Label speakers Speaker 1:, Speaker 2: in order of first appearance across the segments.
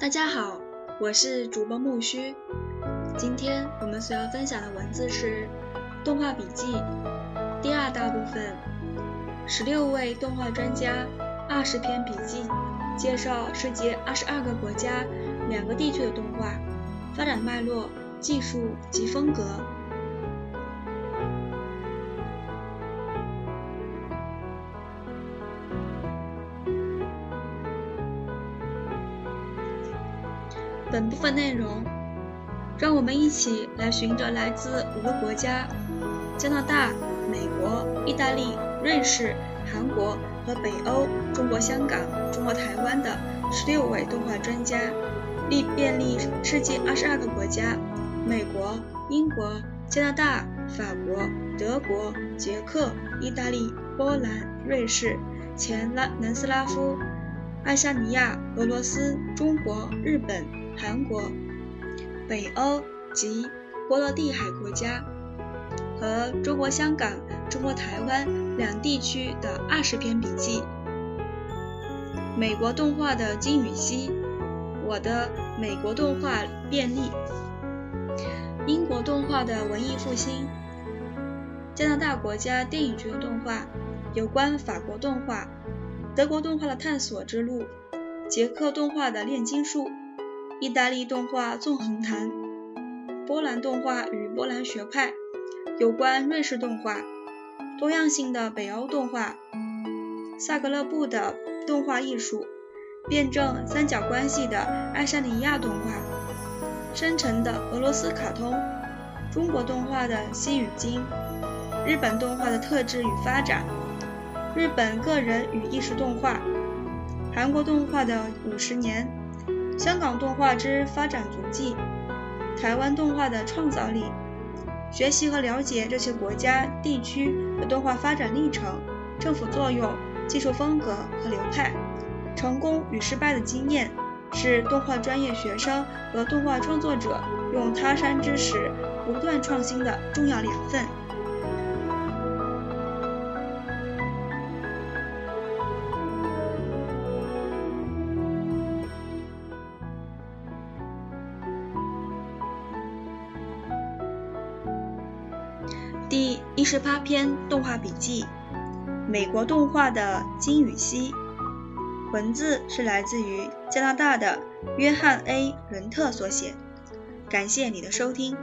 Speaker 1: 大家好，我是主播木须。今天我们所要分享的文字是《动画笔记》第二大部分，十六位动画专家，二十篇笔记，介绍世界二十二个国家、两个地区的动画发展脉络、技术及风格。本部分内容，让我们一起来寻找来自五个国家：加拿大、美国、意大利、瑞士、韩国和北欧、中国香港、中国台湾的十六位动画专家，历遍历世界二十二个国家：美国、英国、加拿大、法国、德国、捷克、意大利、波兰、瑞士、前拉南斯拉夫、爱沙尼亚、俄罗斯、中国、日本。韩国、北欧及波罗的海国家和中国香港、中国台湾两地区的二十篇笔记。美国动画的金与锡，我的美国动画便利。英国动画的文艺复兴。加拿大国家电影局的动画，有关法国动画。德国动画的探索之路。捷克动画的炼金术。意大利动画纵横谈，波兰动画与波兰学派，有关瑞士动画，多样性的北欧动画，萨格勒布的动画艺术，辩证三角关系的爱沙尼亚动画，深沉的俄罗斯卡通，中国动画的西与今，日本动画的特质与发展，日本个人与艺术动画，韩国动画的五十年。香港动画之发展足迹，台湾动画的创造力，学习和了解这些国家地区的动画发展历程、政府作用、技术风格和流派，成功与失败的经验，是动画专业学生和动画创作者用他山之石不断创新的重要养分。十八篇动画笔记：美国动画的金与锡。文字是来自于加拿大的约翰 ·A· 伦特所写。感谢你的收听。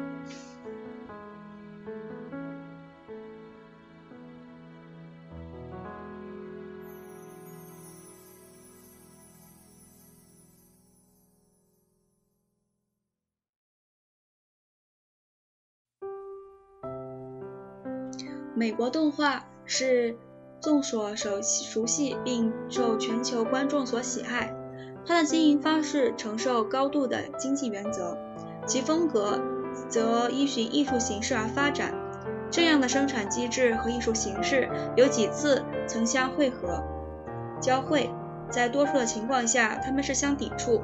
Speaker 1: 美国动画是众所熟熟悉并受全球观众所喜爱，它的经营方式承受高度的经济原则，其风格则依循艺术形式而发展。这样的生产机制和艺术形式有几次曾相汇合、交汇，在多数的情况下，他们是相抵触。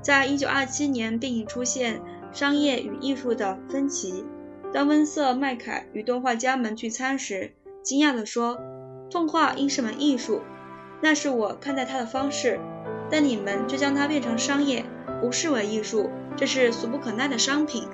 Speaker 1: 在一九二七年，并已出现商业与艺术的分歧。当温瑟·麦凯与动画家们聚餐时，惊讶地说：“动画应是门艺术，那是我看待它的方式。但你们却将它变成商业，不视为艺术，这是俗不可耐的商品。”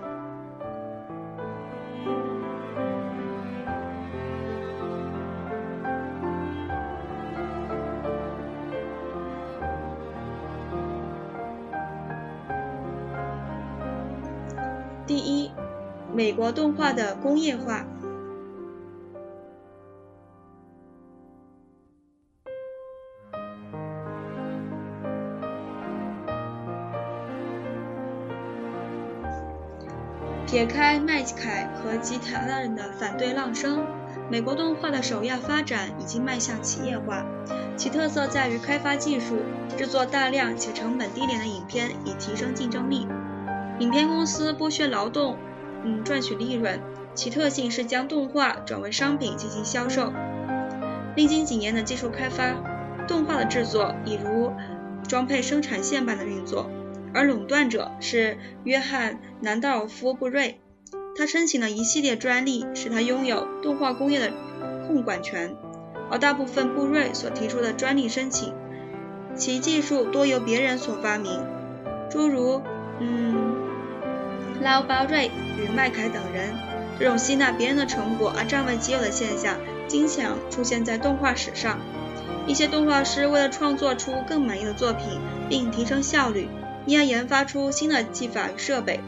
Speaker 1: 美国动画的工业化，撇开麦凯和其他人的反对浪声，美国动画的首要发展已经迈向企业化。其特色在于开发技术，制作大量且成本低廉的影片，以提升竞争力。影片公司剥削劳动。嗯，赚取利润，其特性是将动画转为商品进行销售。历经几年的技术开发，动画的制作已如装配生产线般的运作，而垄断者是约翰·南道夫·布瑞。他申请了一系列专利，使他拥有动画工业的控管权，而大部分布瑞所提出的专利申请，其技术多由别人所发明。诸如嗯拉巴瑞与麦凯等人。这种吸纳别人的成果而占为己有的现象，经常出现在动画史上。一些动画师为了创作出更满意的作品，并提升效率，因而研发出新的技法与设备。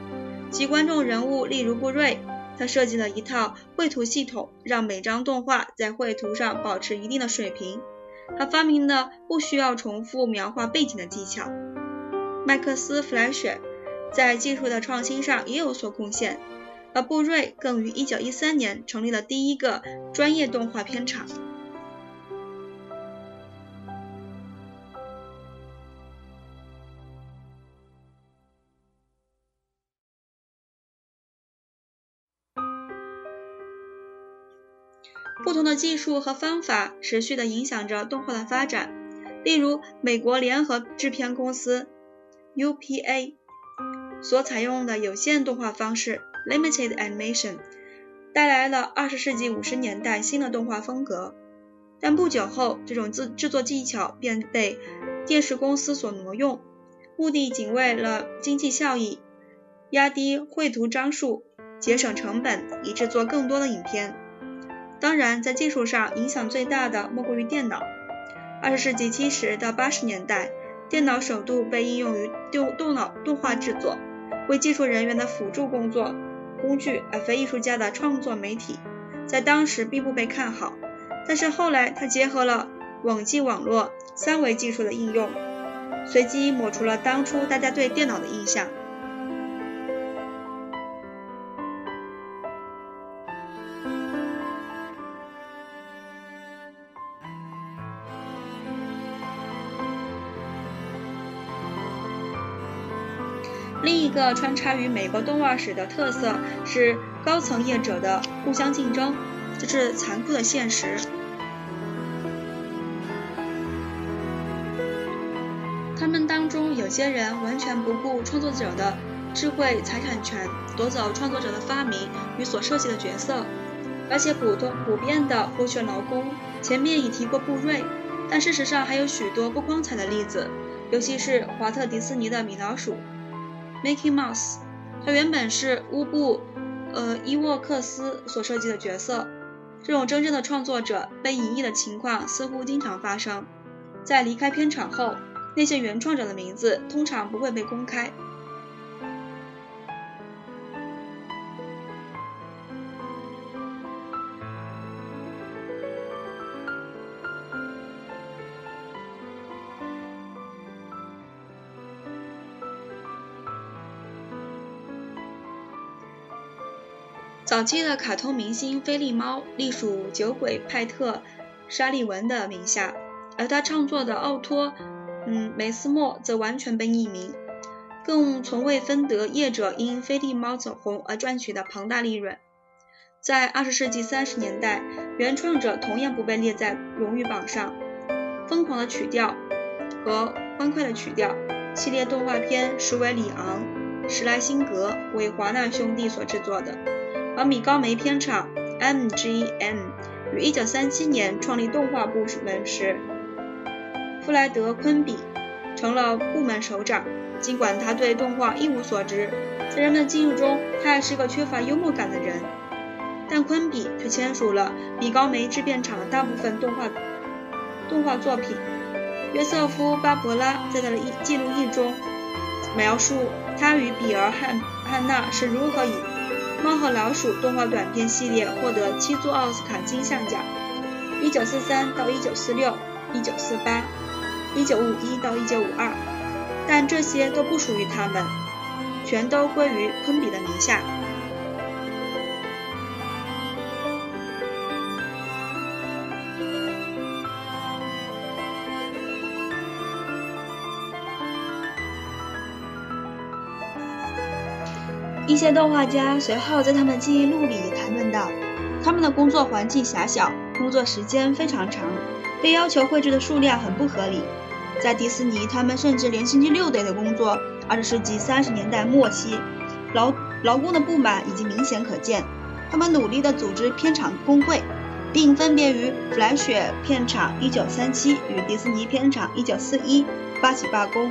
Speaker 1: 其观众人物，例如布瑞，他设计了一套绘图系统，让每张动画在绘图上保持一定的水平。他发明了不需要重复描画背景的技巧。麦克斯·弗莱雪在技术的创新上也有所贡献，而布瑞更于1913年成立了第一个专业动画片厂。不同的技术和方法持续地影响着动画的发展。例如，美国联合制片公司 （UPA） 所采用的有限动画方式 （Limited Animation） 带来了20世纪50年代新的动画风格。但不久后，这种制制作技巧便被电视公司所挪用，目的仅为了经济效益，压低绘图张数，节省成本，以制作更多的影片。当然，在技术上影响最大的莫过于电脑。二十世纪七十到八十年代，电脑首度被应用于动动脑动画制作，为技术人员的辅助工作工具，而非艺术家的创作媒体，在当时并不被看好。但是后来，他结合了网际网络、三维技术的应用，随机抹除了当初大家对电脑的印象。一个穿插于美国动画史的特色是高层业者的互相竞争，这是残酷的现实。他们当中有些人完全不顾创作者的智慧财产权，夺走创作者的发明与所设计的角色，而且普通普遍的剥削劳工。前面已提过布瑞，但事实上还有许多不光彩的例子，尤其是华特迪士尼的米老鼠。Mickey Mouse，他原本是乌布，呃伊沃克斯所设计的角色。这种真正的创作者被隐匿的情况似乎经常发生。在离开片场后，那些原创者的名字通常不会被公开。早期的卡通明星菲利猫隶属酒鬼派特·沙利文的名下，而他创作的奥托·嗯梅斯莫则完全被匿名，更从未分得业者因菲利猫走红而赚取的庞大利润。在二十世纪三十年代，原创者同样不被列在荣誉榜上。疯狂的曲调和欢快的曲调系列动画片实为里昂·史莱辛格为华纳兄弟所制作的。而米高梅片厂 MGM 于1937年创立动画部门时，弗莱德·昆比成了部门首长。尽管他对动画一无所知，在人们的记忆中，他还是个缺乏幽默感的人。但昆比却签署了米高梅制片厂的大部分动画动画作品。约瑟夫·巴伯拉在他的记录仪中描述他与比尔·汉汉娜是如何以《猫和老鼠》动画短片系列获得七座奥斯卡金像奖一九四三到一九四六、一九四八、一九五一到一九五二但这些都不属于他们，全都归于昆比的名下。一些动画家随后在他们记忆录里谈论到，他们的工作环境狭小，工作时间非常长，被要求绘制的数量很不合理。在迪士尼，他们甚至连星期六都得工作。二十世纪三十年代末期，劳劳工的不满已经明显可见。他们努力地组织片场工会，并分别于弗莱雪片场（一九三七）与迪士尼片场（一九四一）发起罢工。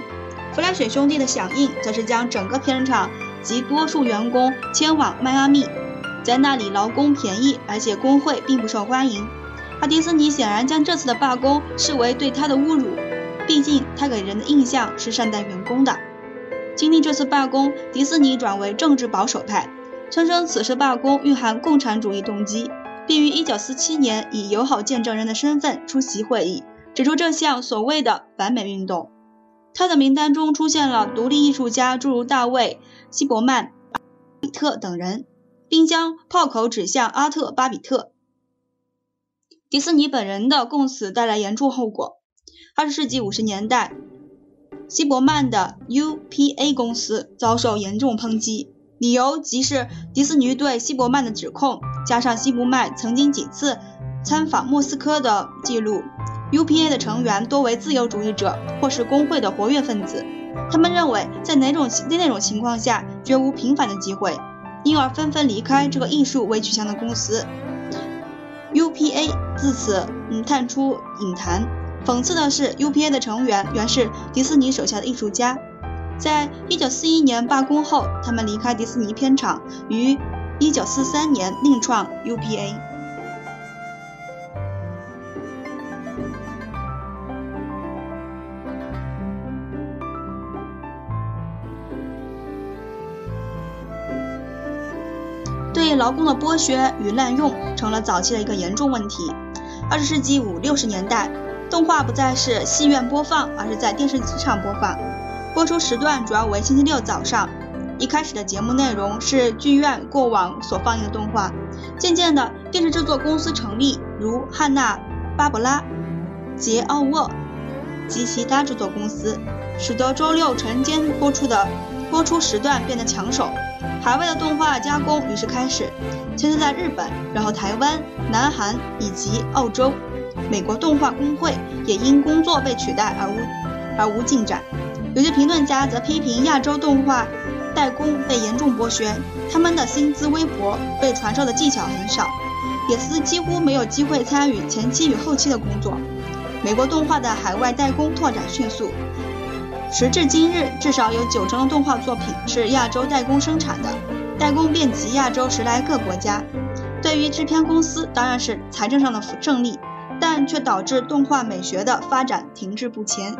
Speaker 1: 弗莱雪兄弟的响应，则是将整个片场及多数员工迁往迈阿密，在那里劳工便宜，而且工会并不受欢迎。而迪士尼显然将这次的罢工视为对他的侮辱，毕竟他给人的印象是善待员工的。经历这次罢工，迪士尼转为政治保守派，声称此次罢工蕴含共产主义动机，并于1947年以友好见证人的身份出席会议，指出这项所谓的反美运动。他的名单中出现了独立艺术家，诸如大卫·希伯曼、巴比特等人，并将炮口指向阿特·巴比特。迪士尼本人的供词带来严重后果。二十世纪五十年代，希伯曼的 UPA 公司遭受严重抨击，理由即是迪士尼对希伯曼的指控，加上希伯曼曾经几次参访莫斯科的记录。UPA 的成员多为自由主义者或是工会的活跃分子，他们认为在哪种在那种情况下绝无平反的机会，因而纷纷离开这个艺术为取向的公司。UPA 自此嗯探出影坛。讽刺的是，UPA 的成员原是迪士尼手下的艺术家，在1941年罢工后，他们离开迪士尼片场，于1943年另创 UPA。对劳工的剥削与滥用成了早期的一个严重问题。二十世纪五六十年代，动画不再是戏院播放，而是在电视机上播放。播出时段主要为星期六早上。一开始的节目内容是剧院过往所放映的动画。渐渐的，电视制作公司成立，如汉娜·巴伯拉、杰奥沃及其他制作公司，使得周六晨间播出的播出时段变得抢手。海外的动画加工于是开始，先是在日本，然后台湾、南韩以及澳洲。美国动画工会也因工作被取代而无而无进展。有些评论家则批评亚洲动画代工被严重剥削，他们的薪资微薄，被传授的技巧很少，也是几乎没有机会参与前期与后期的工作。美国动画的海外代工拓展迅速。时至今日，至少有九成的动画作品是亚洲代工生产的，代工遍及亚洲十来个国家。对于制片公司，当然是财政上的胜利，但却导致动画美学的发展停滞不前。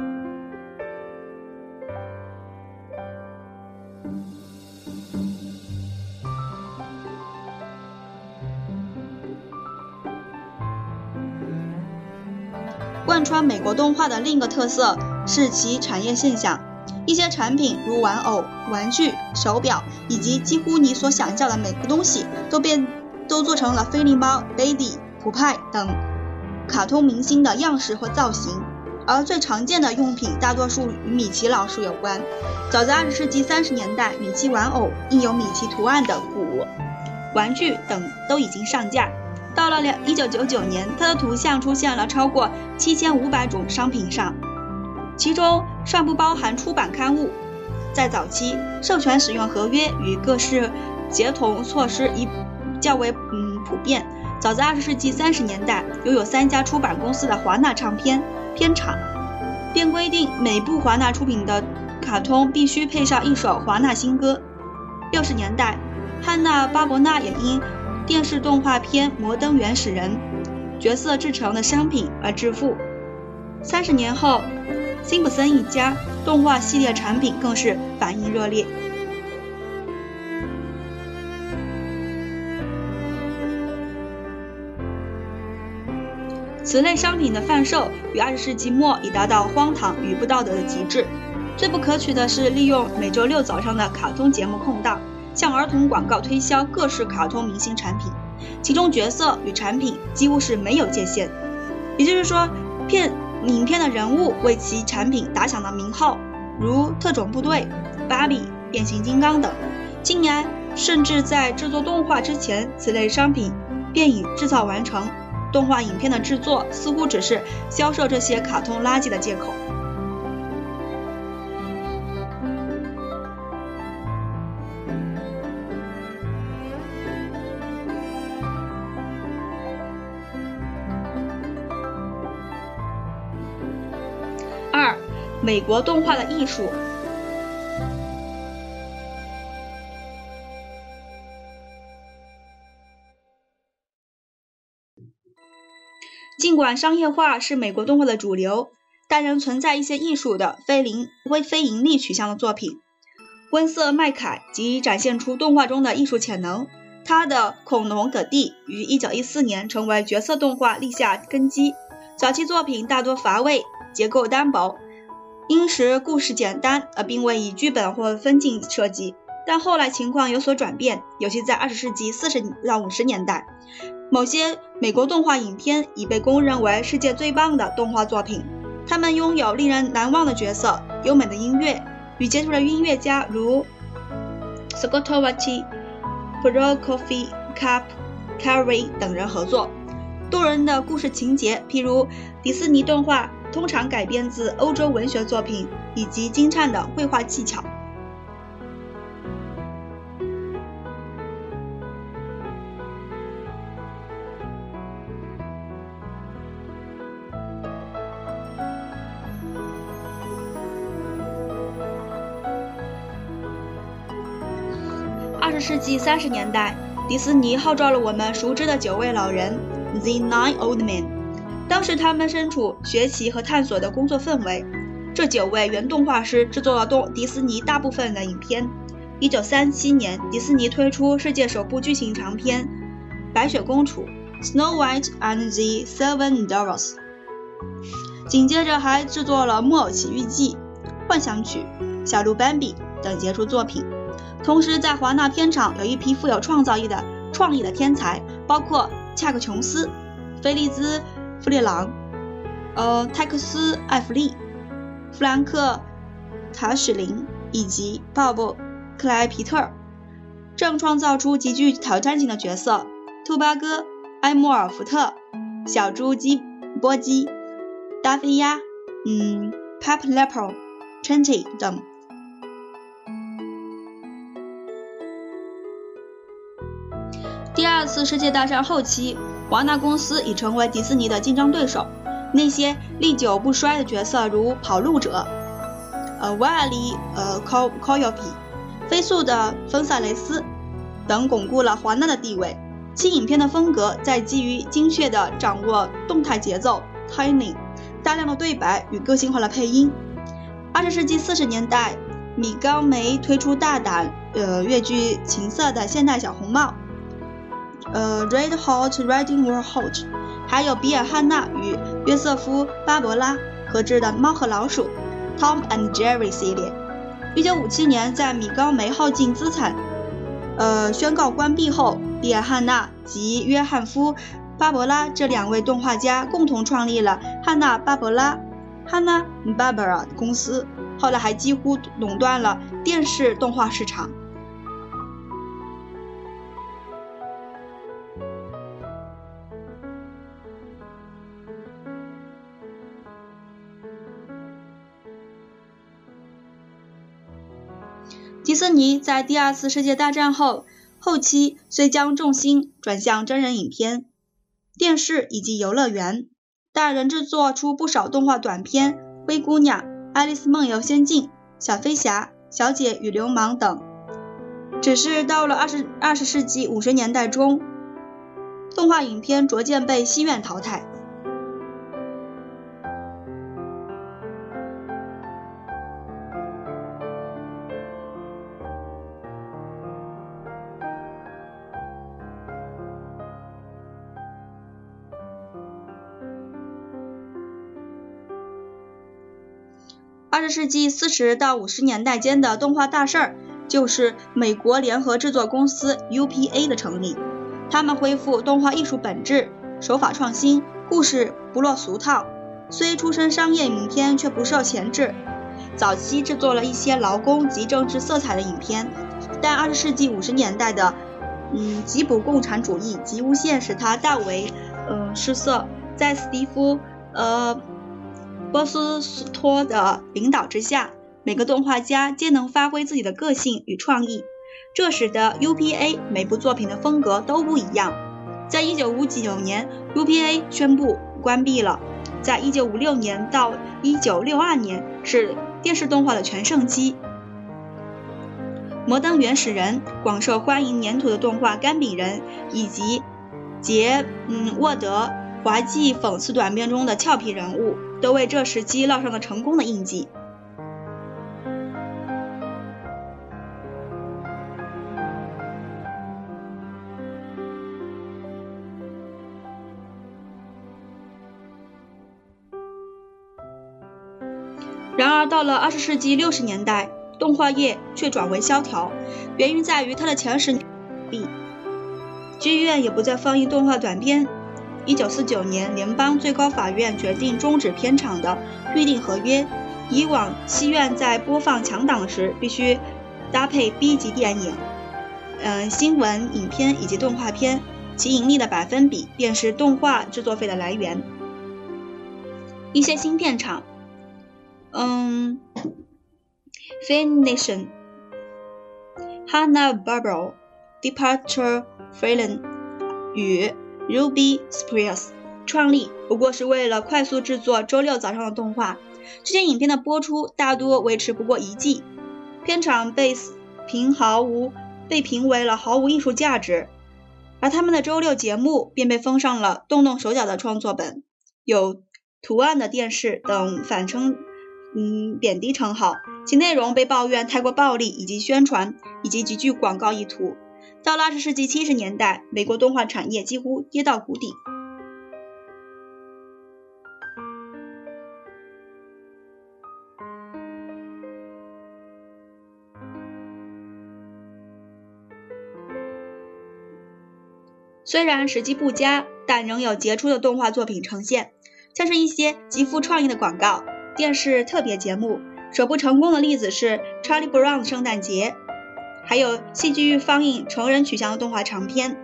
Speaker 1: 贯穿美国动画的另一个特色。是其产业现象，一些产品如玩偶、玩具、手表，以及几乎你所想象的每个东西，都变都做成了菲利猫、Lady、普派等卡通明星的样式和造型。而最常见的用品大多数与米奇老鼠有关。早在二十世纪三十年代，米奇玩偶、印有米奇图案的鼓、玩具等都已经上架。到了两一九九九年，它的图像出现了超过七千五百种商品上。其中尚不包含出版刊物。在早期，授权使用合约与各式协同措施已较为嗯普遍。早在二十世纪三十年代，拥有三家出版公司的华纳唱片片厂便规定每部华纳出品的卡通必须配上一首华纳新歌。六十年代，汉娜·巴伯纳也因电视动画片《摩登原始人》角色制成的商品而致富。三十年后。辛普森一家动画系列产品更是反应热烈。此类商品的贩售于二十世纪末已达到荒唐与不道德的极致。最不可取的是利用每周六早上的卡通节目空档，向儿童广告推销各式卡通明星产品，其中角色与产品几乎是没有界限。也就是说，骗。影片的人物为其产品打响了名号，如特种部队、芭比、变形金刚等。近年，甚至在制作动画之前，此类商品便已制造完成。动画影片的制作似乎只是销售这些卡通垃圾的借口。美国动画的艺术，尽管商业化是美国动画的主流，但仍存在一些艺术的非零微非盈利取向的作品。温瑟·麦凯即展现出动画中的艺术潜能。他的《恐龙葛蒂》于1914年成为角色动画立下根基。早期作品大多乏味，结构单薄。因时故事简单，而并未以剧本或分镜设计。但后来情况有所转变，尤其在20世纪40到50年代，某些美国动画影片已被公认为世界最棒的动画作品。他们拥有令人难忘的角色、优美的音乐，与杰出的音乐家如 Scott Wati。Prokofy、Cap、Carey 等人合作，动人的故事情节，譬如迪士尼动画通常改编自欧洲文学作品，以及精湛的绘画技巧。二十世纪三十年代，迪士尼号召了我们熟知的九位老人 （The Nine Old Men）。当时他们身处学习和探索的工作氛围。这九位原动画师制作了动迪士尼大部分的影片。一九三七年，迪士尼推出世界首部剧情长片《白雪公主》（Snow White and the Seven Dwarfs）。紧接着还制作了《木偶奇遇记》《幻想曲》《小鹿斑比》等杰出作品。同时，在华纳片场有一批富有创造力的创意的天才，包括恰克·琼斯、菲利兹·弗里朗、呃泰克斯·艾弗利、弗兰克·卡史林以及鲍勃·克莱皮特，正创造出极具挑战性的角色：兔八哥、埃莫尔·福特、小猪基波基、达菲鸭、嗯 Pep Lepo、Chanty 等。第二次世界大战后期，华纳公司已成为迪士尼的竞争对手。那些历久不衰的角色，如跑路者、呃维尔利、呃 Co Coyote、飞速的芬萨雷斯等，巩固了华纳的地位。其影片的风格在基于精确地掌握动态节奏 （timing）、大量的对白与个性化的配音。二十世纪四十年代，米高梅推出大胆、呃越剧情色的现代小红帽。呃，Red Hot Riding Hood，还有比尔·汉纳与约瑟夫·巴伯拉合制的《猫和老鼠》（Tom and Jerry） 系列。1957年，在米高梅耗尽资产，呃，宣告关闭后，比尔·汉纳及约翰夫·巴伯拉这两位动画家共同创立了汉纳·巴伯拉 （Hanna Barbera） 公司，后来还几乎垄断了电视动画市场。迪士尼在第二次世界大战后后期虽将重心转向真人影片、电视以及游乐园，但仍制作出不少动画短片，《灰姑娘》《爱丽丝梦游仙境》《小飞侠》《小姐与流氓》等。只是到了二十二十世纪五十年代中，动画影片逐渐被戏院淘汰。二十世纪四十到五十年代间的动画大事儿，就是美国联合制作公司 UPA 的成立。他们恢复动画艺术本质，手法创新，故事不落俗套。虽出身商业影片，却不受钳制。早期制作了一些劳工及政治色彩的影片，但二十世纪五十年代的嗯极补共产主义及无限使他大为嗯失色。在史蒂夫呃。波斯托的领导之下，每个动画家皆能发挥自己的个性与创意，这使得 UPA 每部作品的风格都不一样。在一九五九年，UPA 宣布关闭了。在一九五六年到一九六二年是电视动画的全盛期，《摩登原始人》广受欢迎，粘土的动画《干饼人》以及杰嗯沃德滑稽讽刺短片中的俏皮人物，都为这时期烙上了成功的印记。然而，到了二十世纪六十年代，动画业却转为萧条，原因在于它的前十年闭，剧院也不再放映动画短片。一九四九年，联邦最高法院决定终止片场的预定合约。以往，戏院在播放强档时必须搭配 B 级电影、嗯新闻影片以及动画片，其盈利的百分比便是动画制作费的来源。一些新片场。嗯，Finition、Hanna Barbera、Departure Freeland 与 Ruby Spears 创立，不过是为了快速制作周六早上的动画。这些影片的播出大多维持不过一季，片场被评毫无被评为了毫无艺术价值，而他们的周六节目便被封上了动动手脚的创作本、有图案的电视等反称。嗯，贬低称号，其内容被抱怨太过暴力，以及宣传以及极具广告意图。到了二十世纪七十年代，美国动画产业几乎跌到谷底。虽然时机不佳，但仍有杰出的动画作品呈现，像是一些极富创意的广告。电视特别节目首部成功的例子是《Charlie Brown 的圣诞节》，还有戏剧放映成人取向的动画长片。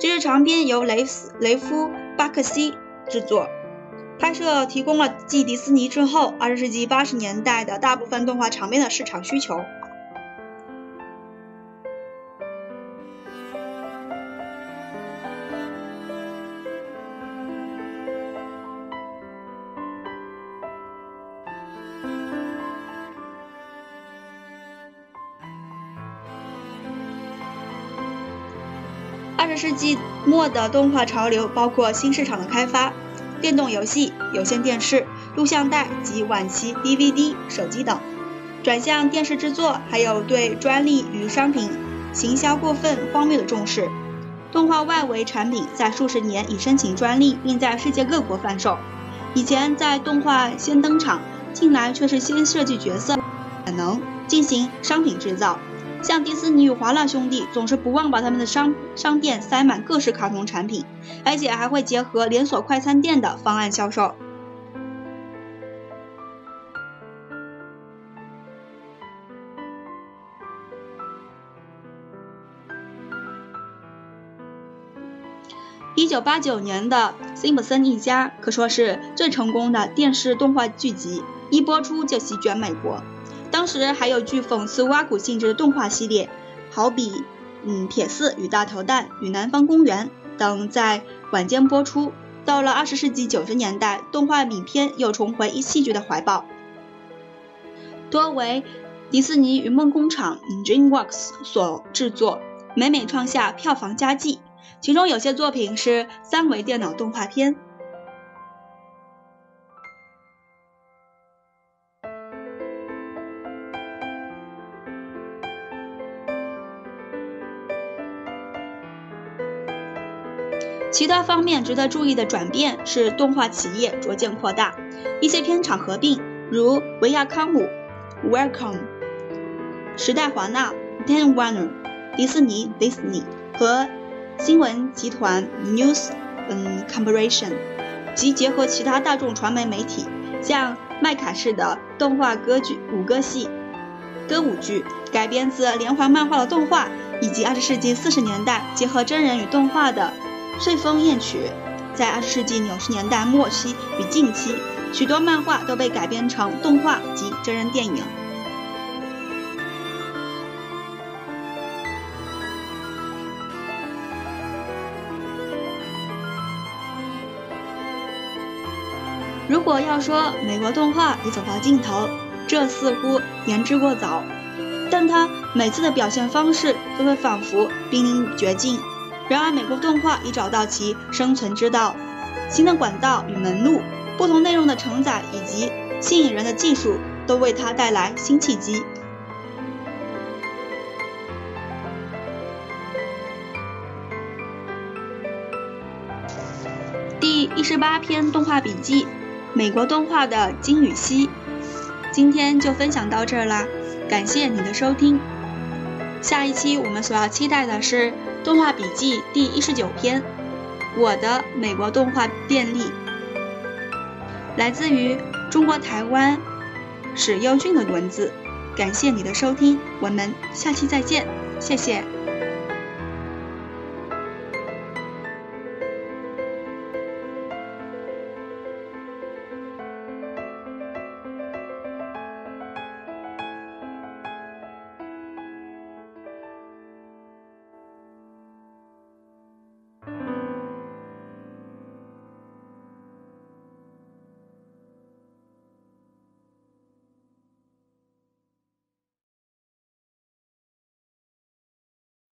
Speaker 1: 这支长片由雷斯雷夫巴克西制作，拍摄提供了继迪斯尼之后二十世纪八十年代的大部分动画长片的市场需求。十世纪末的动画潮流包括新市场的开发、电动游戏、有线电视、录像带及晚期 DVD、手机等，转向电视制作，还有对专利与商品行销过分荒谬的重视。动画外围产品在数十年已申请专利，并在世界各国贩售。以前在动画先登场，近来却是先设计角色，可能进行商品制造。像迪士尼与华纳兄弟总是不忘把他们的商商店塞满各式卡通产品，而且还会结合连锁快餐店的方案销售。一九八九年的《辛普森一家》可说是最成功的电视动画剧集，一播出就席卷美国。当时还有具讽刺挖苦性质的动画系列，好比嗯铁四与大头蛋与南方公园等在晚间播出。到了二十世纪九十年代，动画影片又重回一戏剧的怀抱，多为迪士尼与梦工厂 DreamWorks 所制作，每每创下票房佳绩。其中有些作品是三维电脑动画片。其他方面值得注意的转变是动画企业逐渐扩大，一些片场合并，如维亚康姆 （Welcome）、时代华纳 （Time Warner）、迪士尼 （Disney） 和新闻集团 （News 嗯 Corporation） 及结合其他大众传媒媒体，像麦卡式的动画歌剧、舞歌戏、歌舞剧，改编自连环漫画的动画，以及二十世纪四十年代结合真人与动画的。《睡风艳曲》在二十世纪九十年代末期与近期，许多漫画都被改编成动画及真人电影。如果要说美国动画已走到尽头，这似乎言之过早，但它每次的表现方式都会仿佛濒临绝境。然而，美国动画已找到其生存之道。新的管道与门路，不同内容的承载以及吸引人的技术，都为它带来新契机。第一十八篇动画笔记：美国动画的金与锡。今天就分享到这儿啦，感谢你的收听。下一期我们所要期待的是动画笔记第一十九篇。我的美国动画便利，来自于中国台湾史优俊的文字。感谢你的收听，我们下期再见，谢谢。